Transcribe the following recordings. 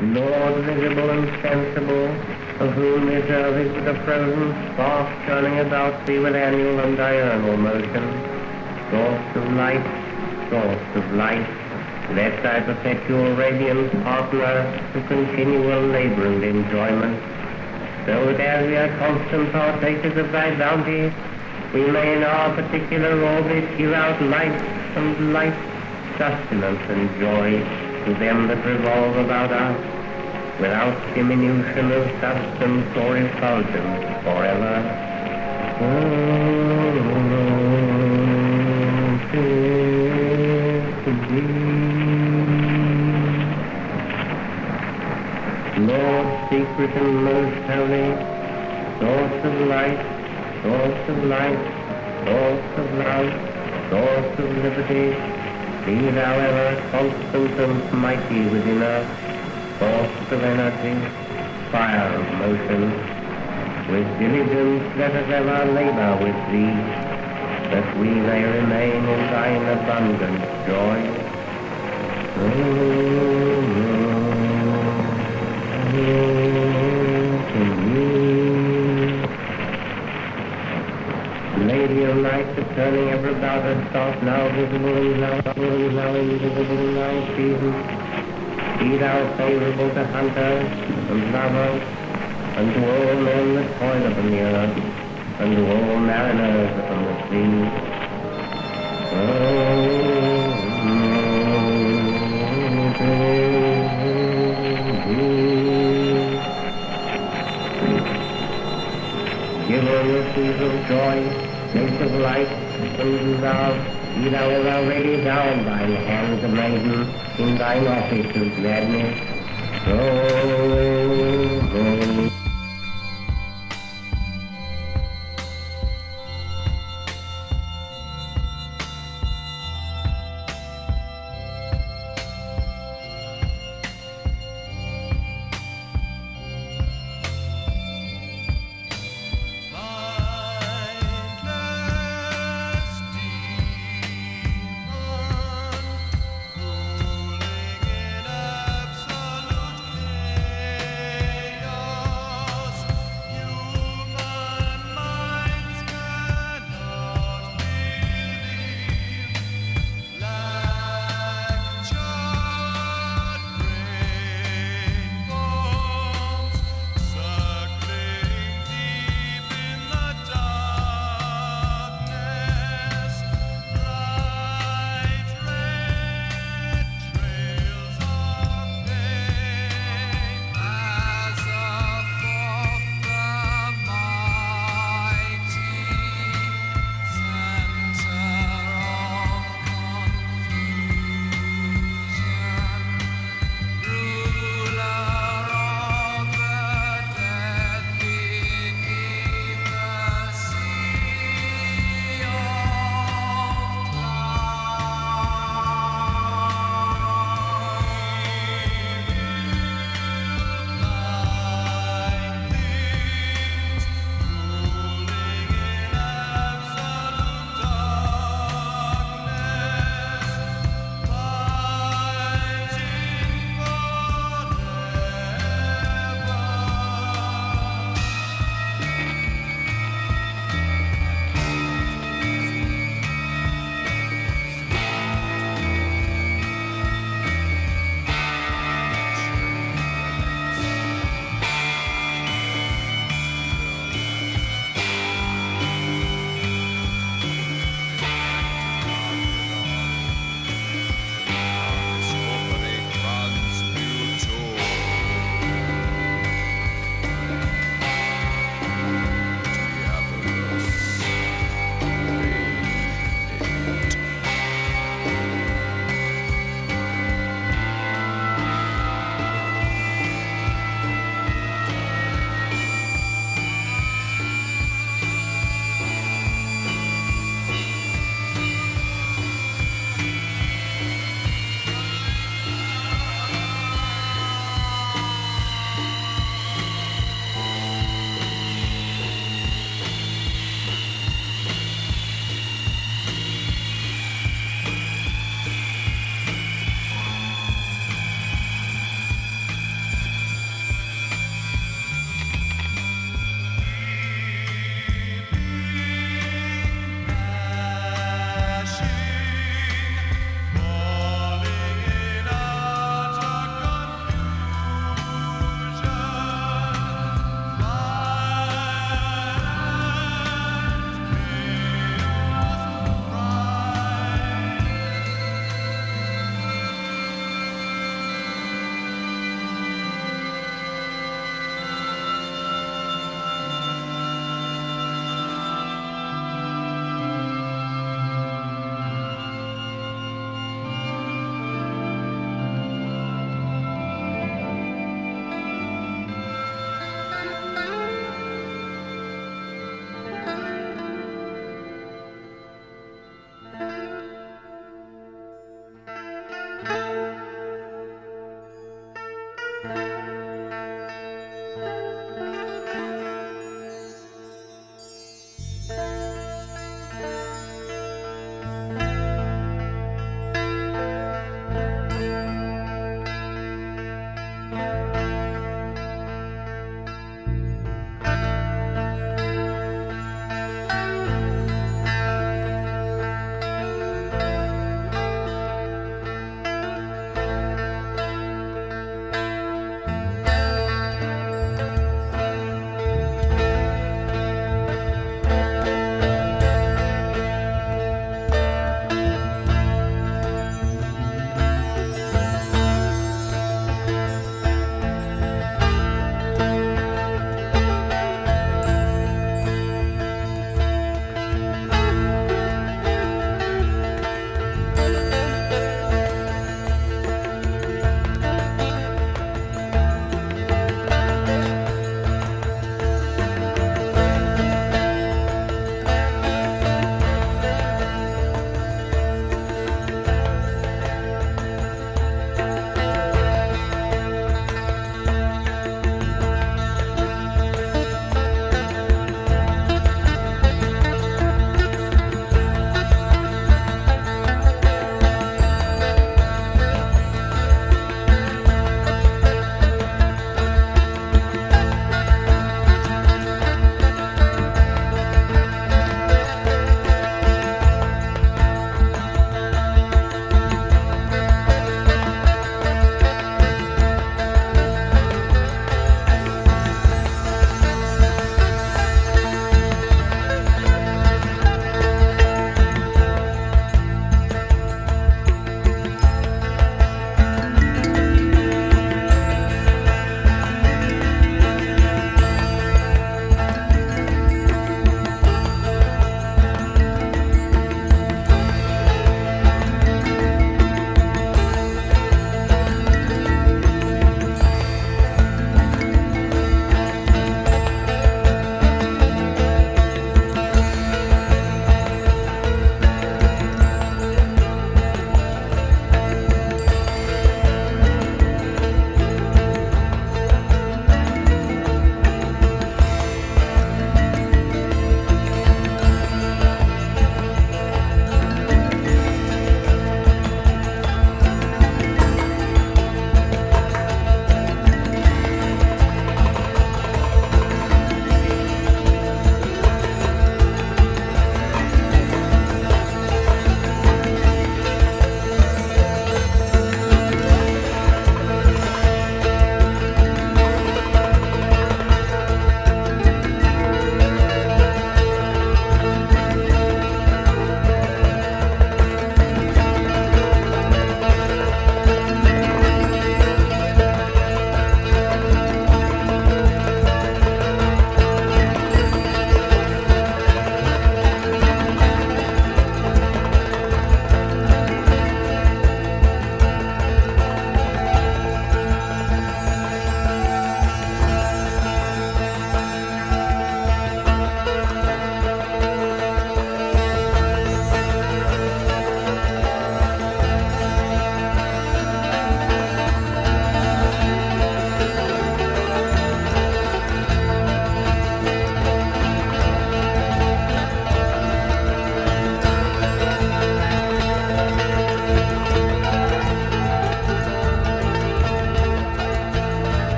Lord visible and sensible, of whom this earth is but a frozen spark turning about thee with annual and diurnal motion, source of light, source of light, let thy perpetual radiance partner to continual labor and enjoyment, so that as we are constant partakers of thy bounty, we may in our particular orbit give out light and light, sustenance and joy to them that revolve about us, without diminution of substance or effulgence forever. Lord, secret and most holy, source of light, source of light, source of love, source of liberty, be thou ever constant and mighty within us, force of energy, fire of motion. With diligence let us ever labor with thee, that we may remain in thine abundant joy. Of light, the turning ever about thought now visible and now and now invisible in thy season. Be thou favorable to hunters and lovers, and to all men that toil upon the earth, and to all mariners upon the sea. Give all your seas of joy, gates of light, and love, be thou ever ready down thine hands of maiden in thine offices of gladness. Oh, oh.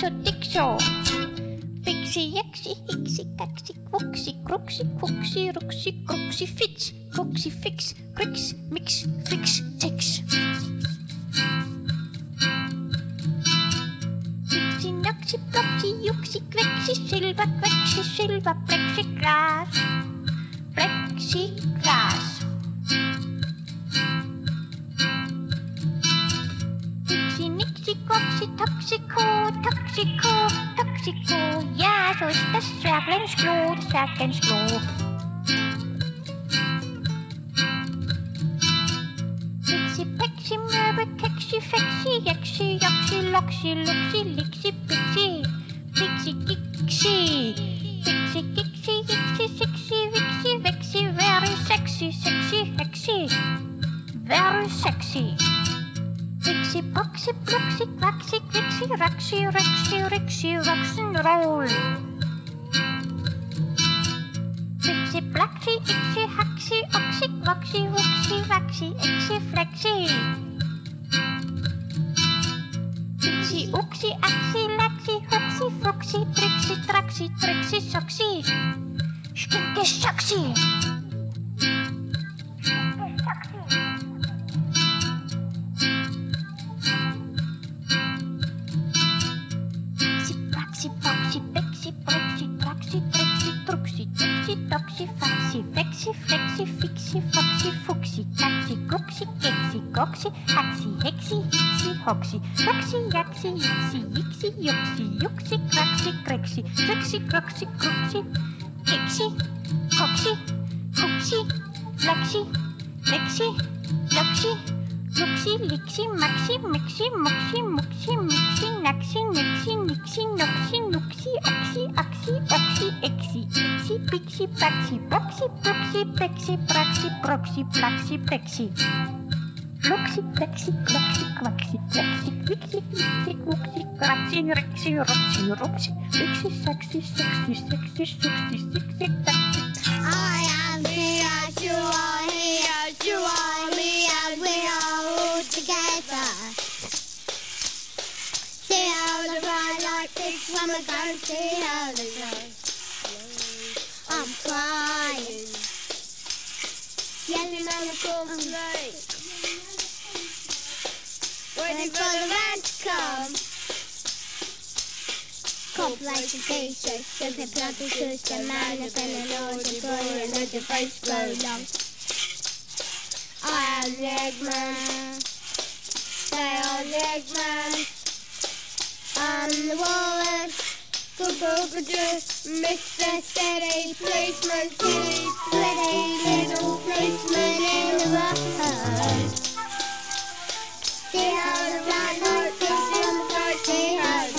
Dixo, dixo. Pixie, yaxie, hixie, taxi, quoxie, croxie, quoxie, roxie, croxie, fix, croxie, fix, crix, mix, fix, tix. Pixie, noxie, ploxie, yuxie, quexie, silva, quexie, silva, plexiglass. Plexiglass. Toxico, toxico. Ja, zo is de zwerglensklo, de zwerglensklo. Pixie, pixie, murbe, kexie, fexie, yexie, yoxie, loxie, luxie, lixie, pixie. Pixie, kixie. Pixie, kixie, yixie, sexy, vixie, vexie, very sexy, sexy, hexie. Very sexy. Pixie, poxy, pluxy, quaxy, quixy, roxy, rexy, kexy, coxy, cooksy, flexy, lexy, luxy, Luxy, lixy, maxy, mixy, muxy, muxy, mixy, naxy, nixy, nixy, noxy, nuxy, oxy, oxy, oxy, exy, ixy, pixy, paxy, boxy, puxy, pexy, praxy, proxy, plaxy, plexy. Luxy, plexy, cloxy, quaxy, plexy, quixy, lixy, quoxy, craxy, rexy, roxy, roxy, lixy, sexy, sexy, sexy, sexy, sexy, taxy. I am here, you are here, you are me, and we are all together. See how the ride like this when we go, see how the ride. I'm crying. Yelling on the cornflake. Waiting for the man to come. Compilation t-shirts, simply plumpy shoes, the man up in an old employee and let your face grow long. I am the Eggman. They are the Eggman. I'm the walrus. Goo-goo-goo-doo. Mr. Steady, policeman, kitty, pretty little policeman in the road. See how the black light goes in the dark,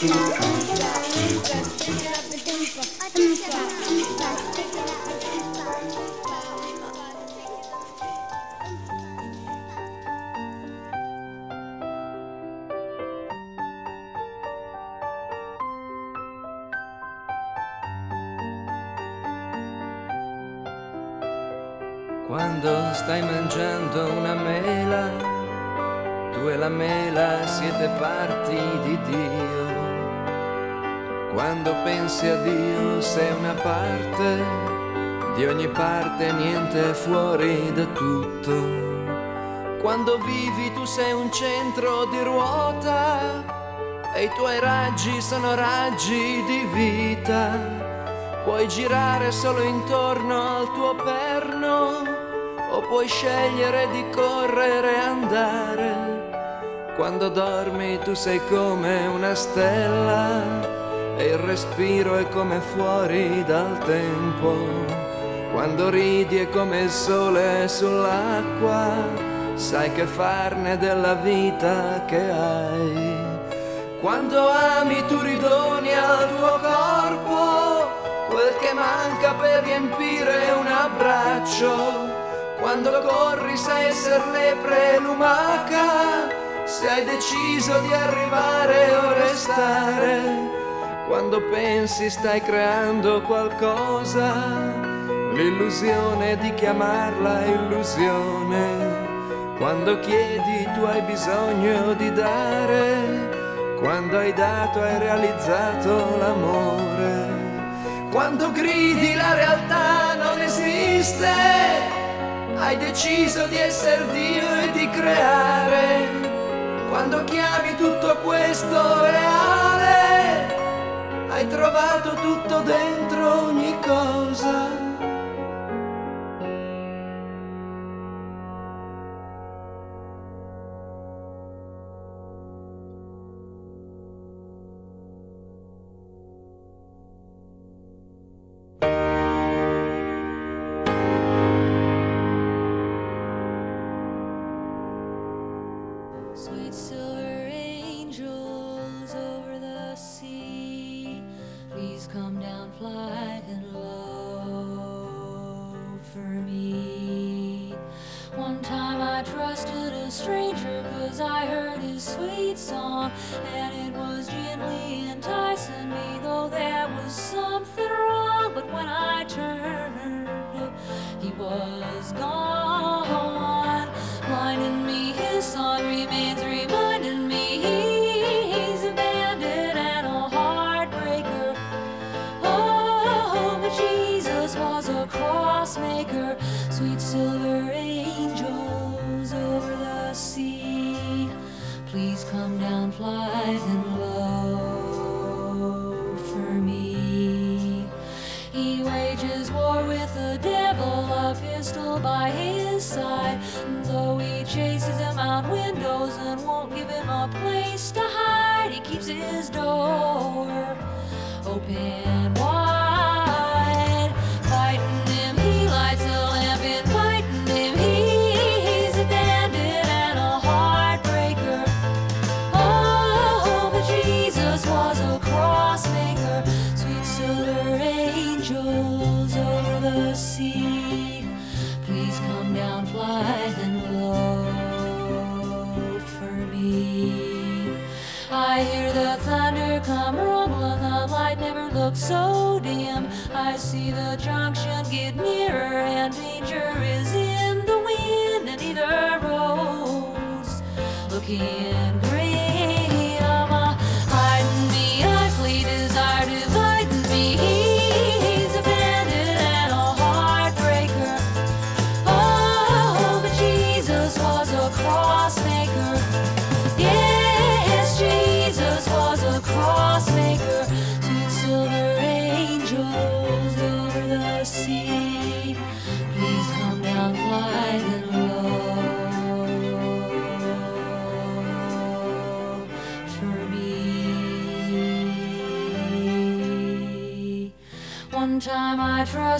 Quando centro di ruota e i tuoi raggi sono raggi di vita. Puoi girare solo intorno al tuo perno o puoi scegliere di correre e andare. Quando dormi tu sei come una stella e il respiro è come fuori dal tempo. Quando ridi è come il sole sull'acqua, sai che farne della vita che hai. Quando ami tu ridoni al tuo corpo quel che manca per riempire un abbraccio. Quando corri sai essere lepre lumaca, se hai deciso di arrivare o restare. Quando pensi stai creando qualcosa, l'illusione di chiamarla illusione. Quando chiedi tu hai bisogno di dare, quando hai dato hai realizzato l'amore. Quando gridi la realtà non esiste, hai deciso di essere Dio e di creare. Quando chiami tutto questo reale, hai trovato tutto dentro ogni cosa. get nearer, and danger is in the wind, and either rose, Looking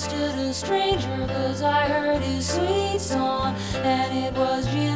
trusted a stranger, cause I heard his sweet song, and it was Jesus.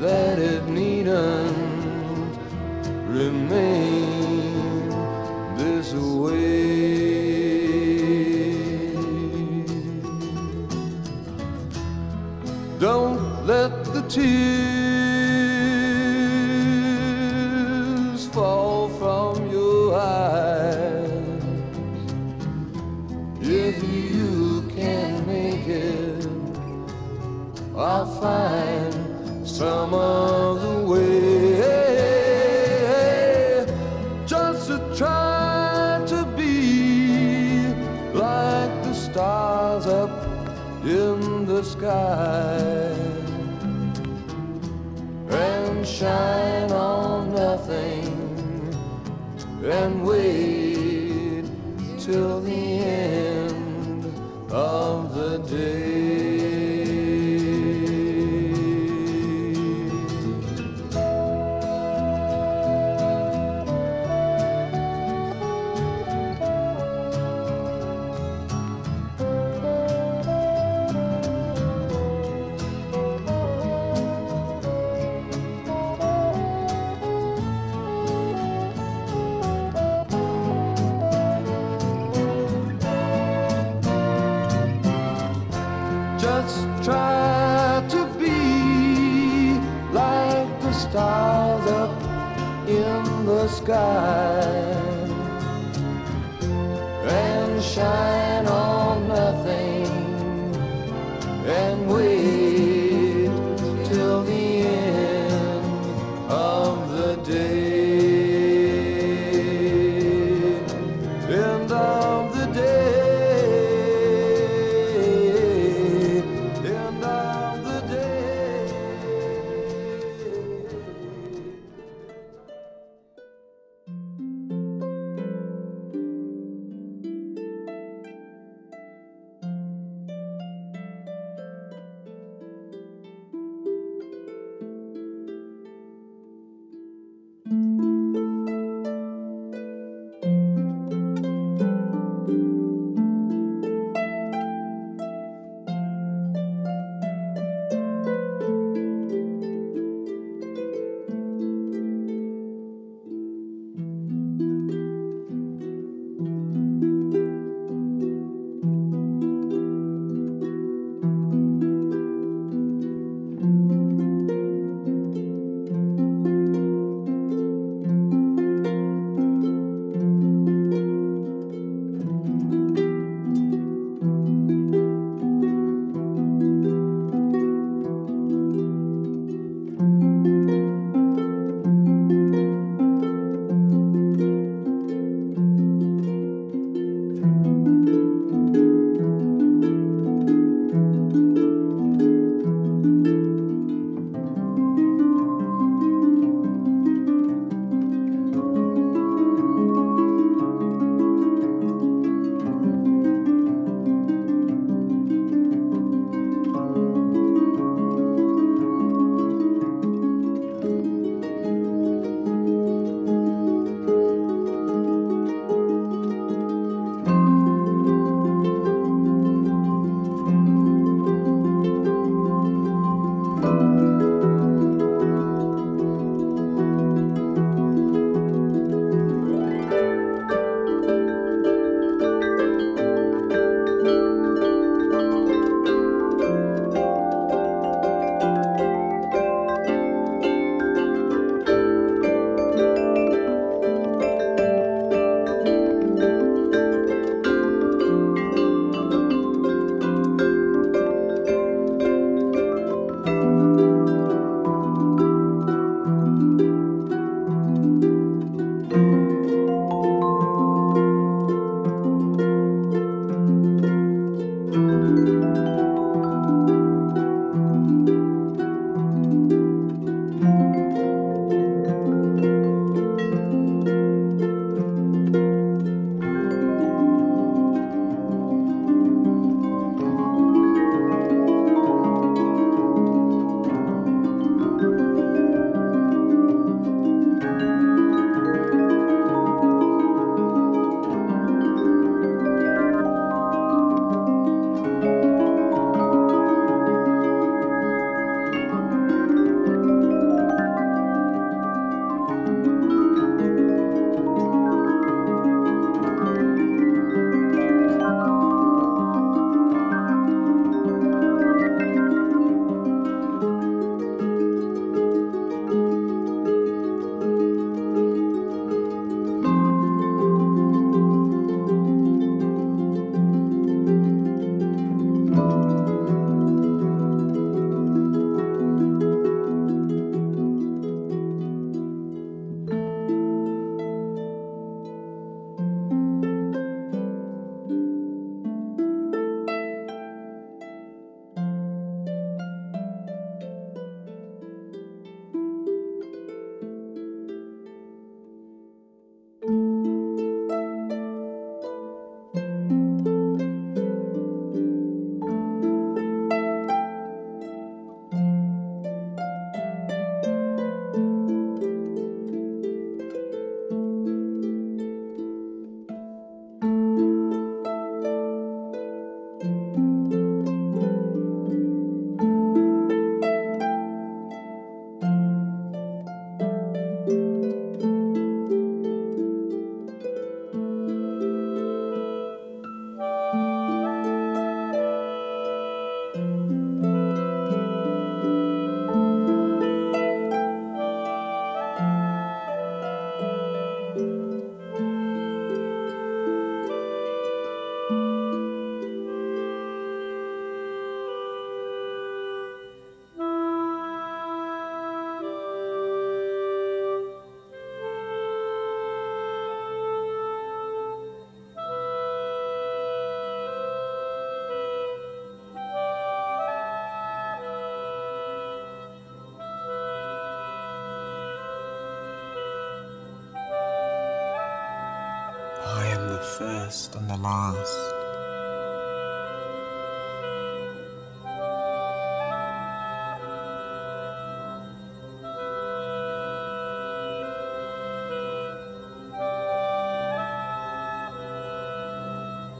that it needn't remain.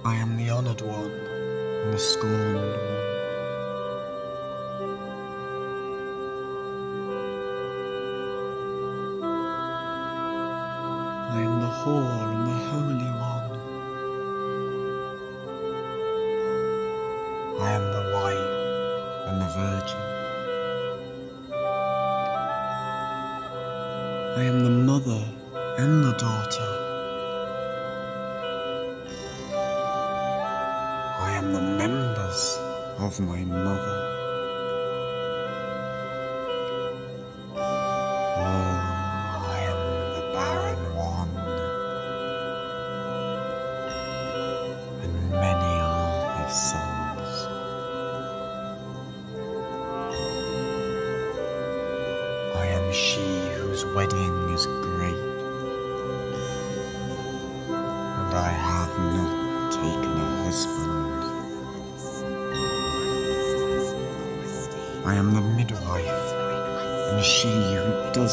I am the honoured one and the scorned one.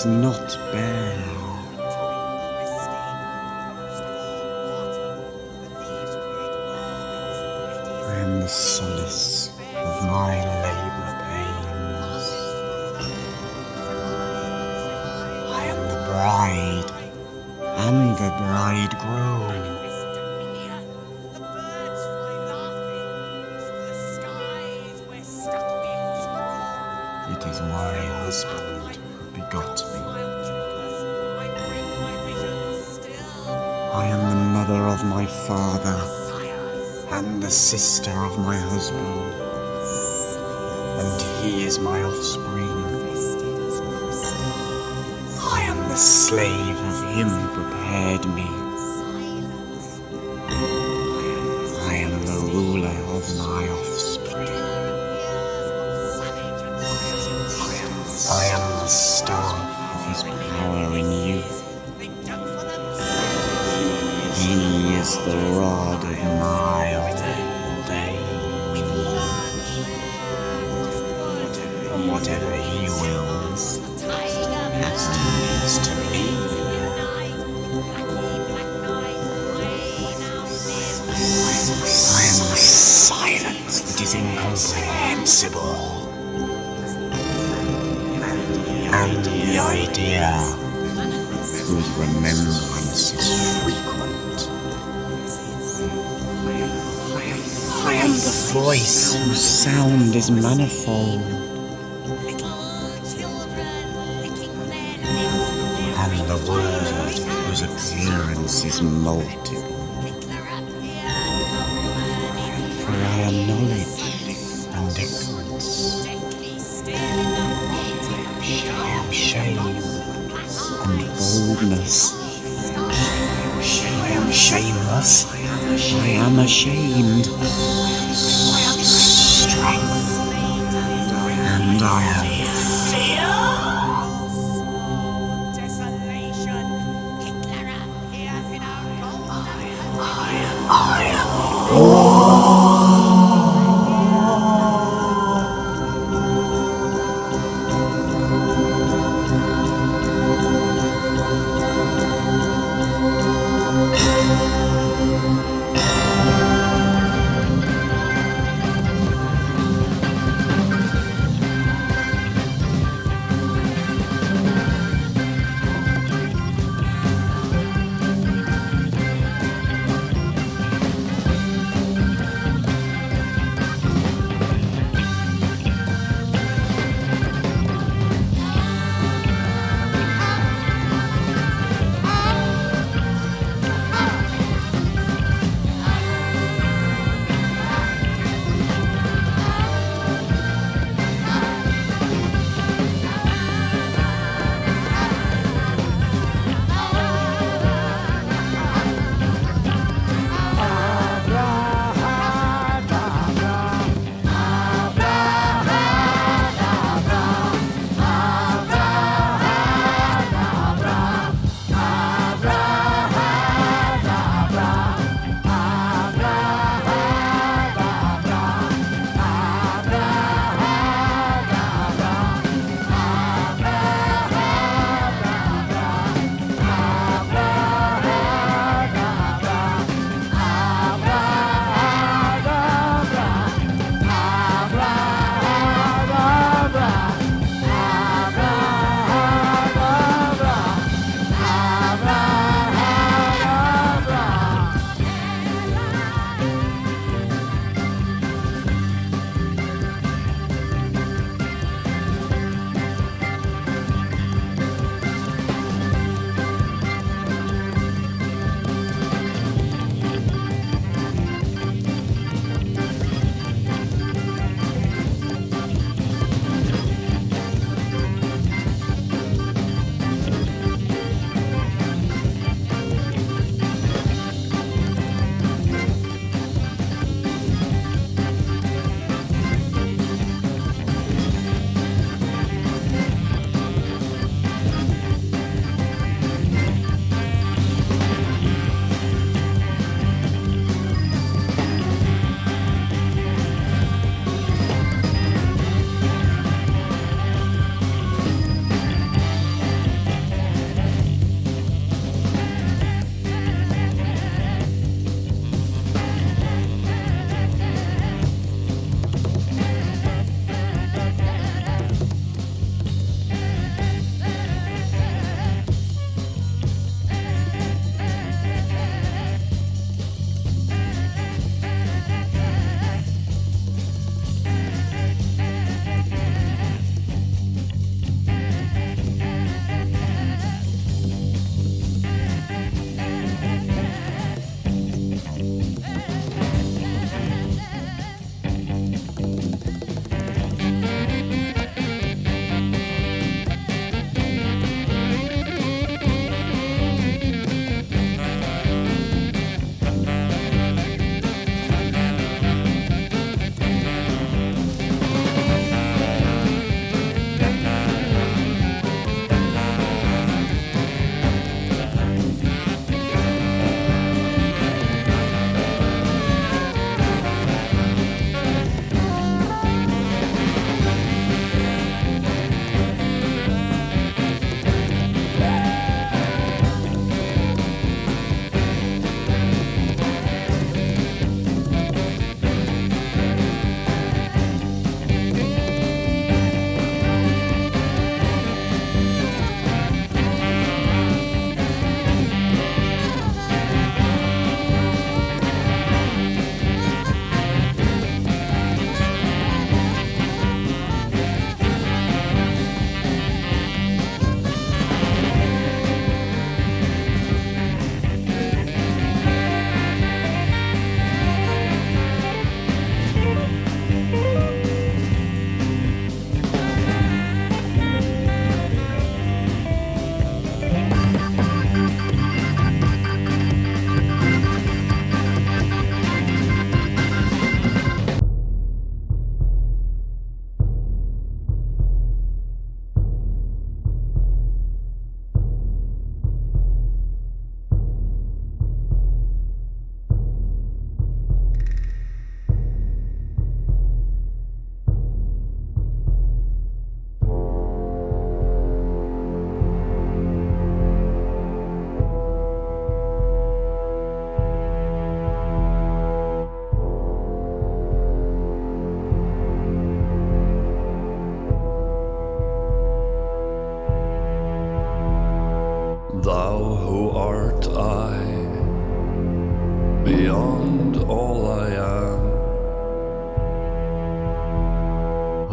not bad. of my father and the sister of my husband, and he is my offspring. I am the slave of him who prepared me.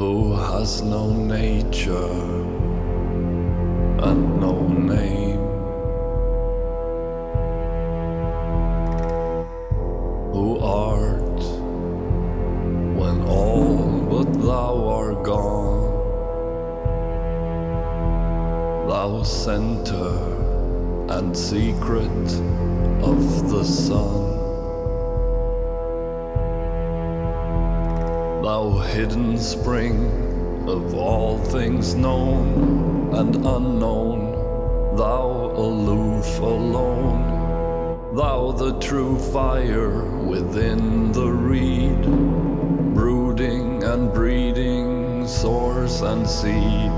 Who has no nature and no name, who art when all but thou are gone, thou center and secret of the sun. Thou hidden spring of all things known and unknown, thou aloof alone, thou the true fire within the reed, brooding and breeding, source and seed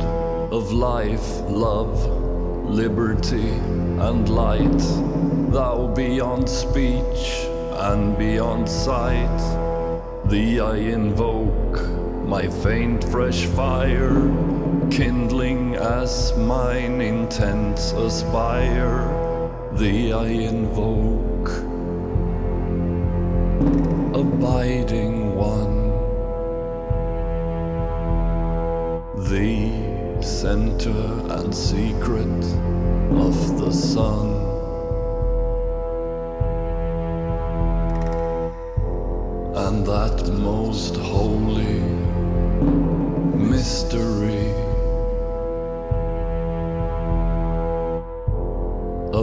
of life, love, liberty, and light, thou beyond speech and beyond sight. Thee I invoke, my faint fresh fire, kindling as mine intents aspire. Thee I invoke,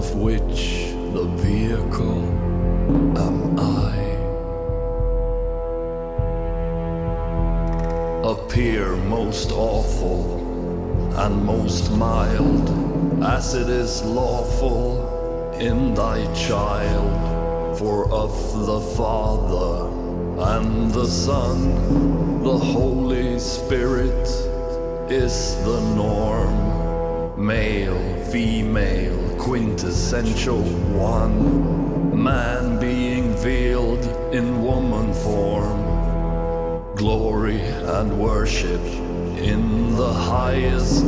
of which the vehicle am I. Appear most awful and most mild as it is lawful in thy child, for of the Father and the Son, the Holy Spirit is the norm. Male, female, quintessential one, man being veiled in woman form. Glory and worship in the highest,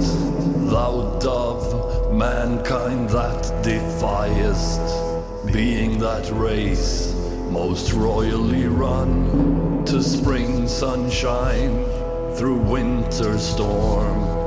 thou dove, mankind that defiest, being that race most royally run to spring sunshine through winter storm.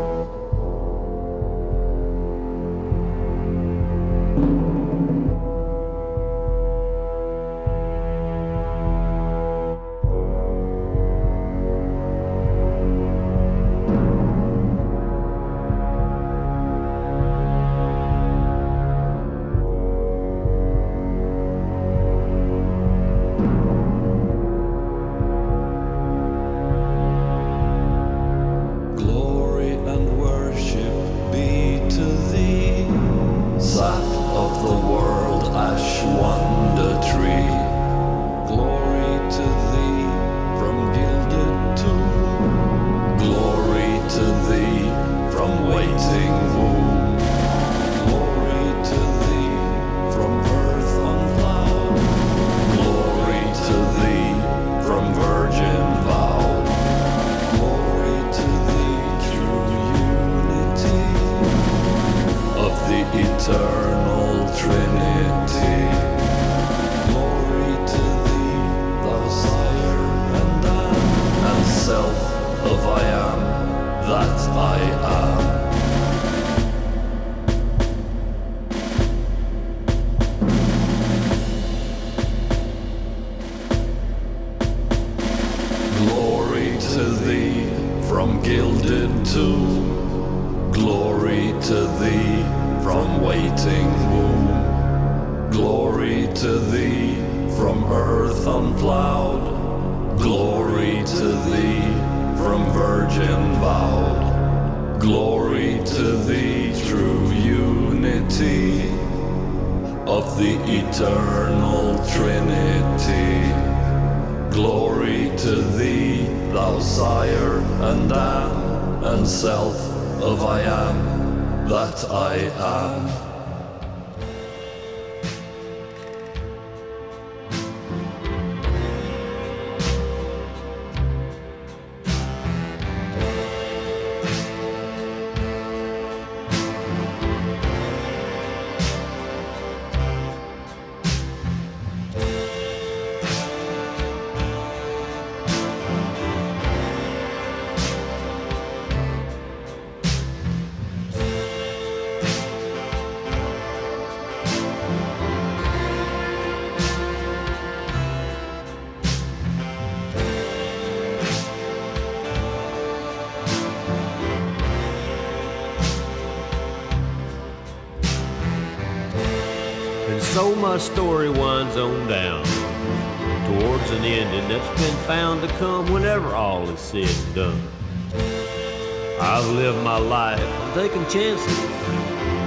So my story winds on down towards an ending that's been found to come whenever all is said and done. I've lived my life taking chances,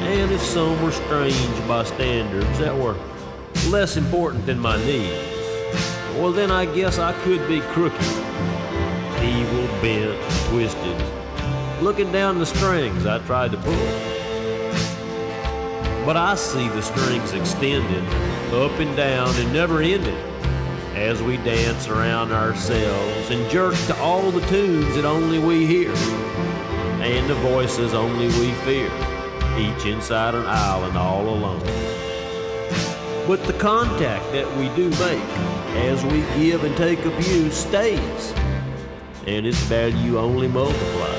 and if some were strange by standards that were less important than my needs, well, then I guess I could be crooked, evil, bent, twisted, looking down the strings I tried to pull. But I see the strings extending up and down and never ending as we dance around ourselves and jerk to all the tunes that only we hear and the voices only we fear, each inside an island all alone. But the contact that we do make as we give and take abuse stays, and its value only multiplies.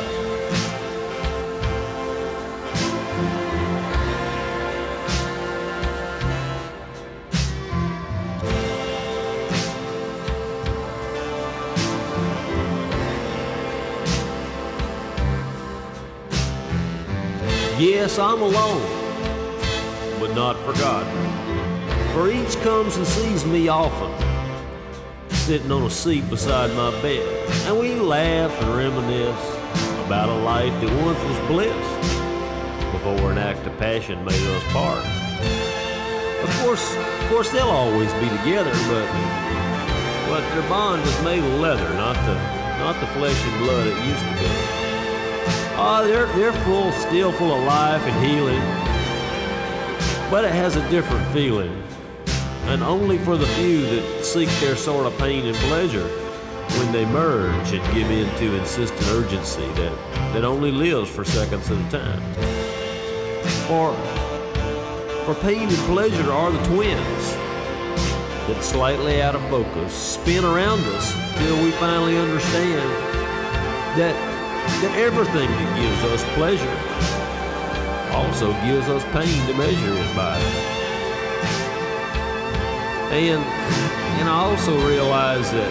Yes, I'm alone, but not forgotten. For each comes and sees me often, sitting on a seat beside my bed, and we laugh and reminisce about a life that once was bliss before an act of passion made us part. Of course, of course, they'll always be together, but but their bond is made of leather, not the not the flesh and blood it used to be. Oh, they're they're full, still full of life and healing, but it has a different feeling, and only for the few that seek their sort of pain and pleasure when they merge and give in to insistent urgency that that only lives for seconds at a time. For for pain and pleasure are the twins that slightly out of focus spin around us till we finally understand that that everything that gives us pleasure also gives us pain to measure it by. And and I also realize that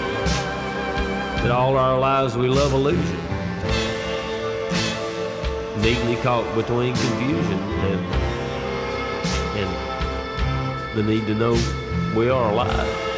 that all our lives we love illusion. Neatly caught between confusion and and the need to know we are alive.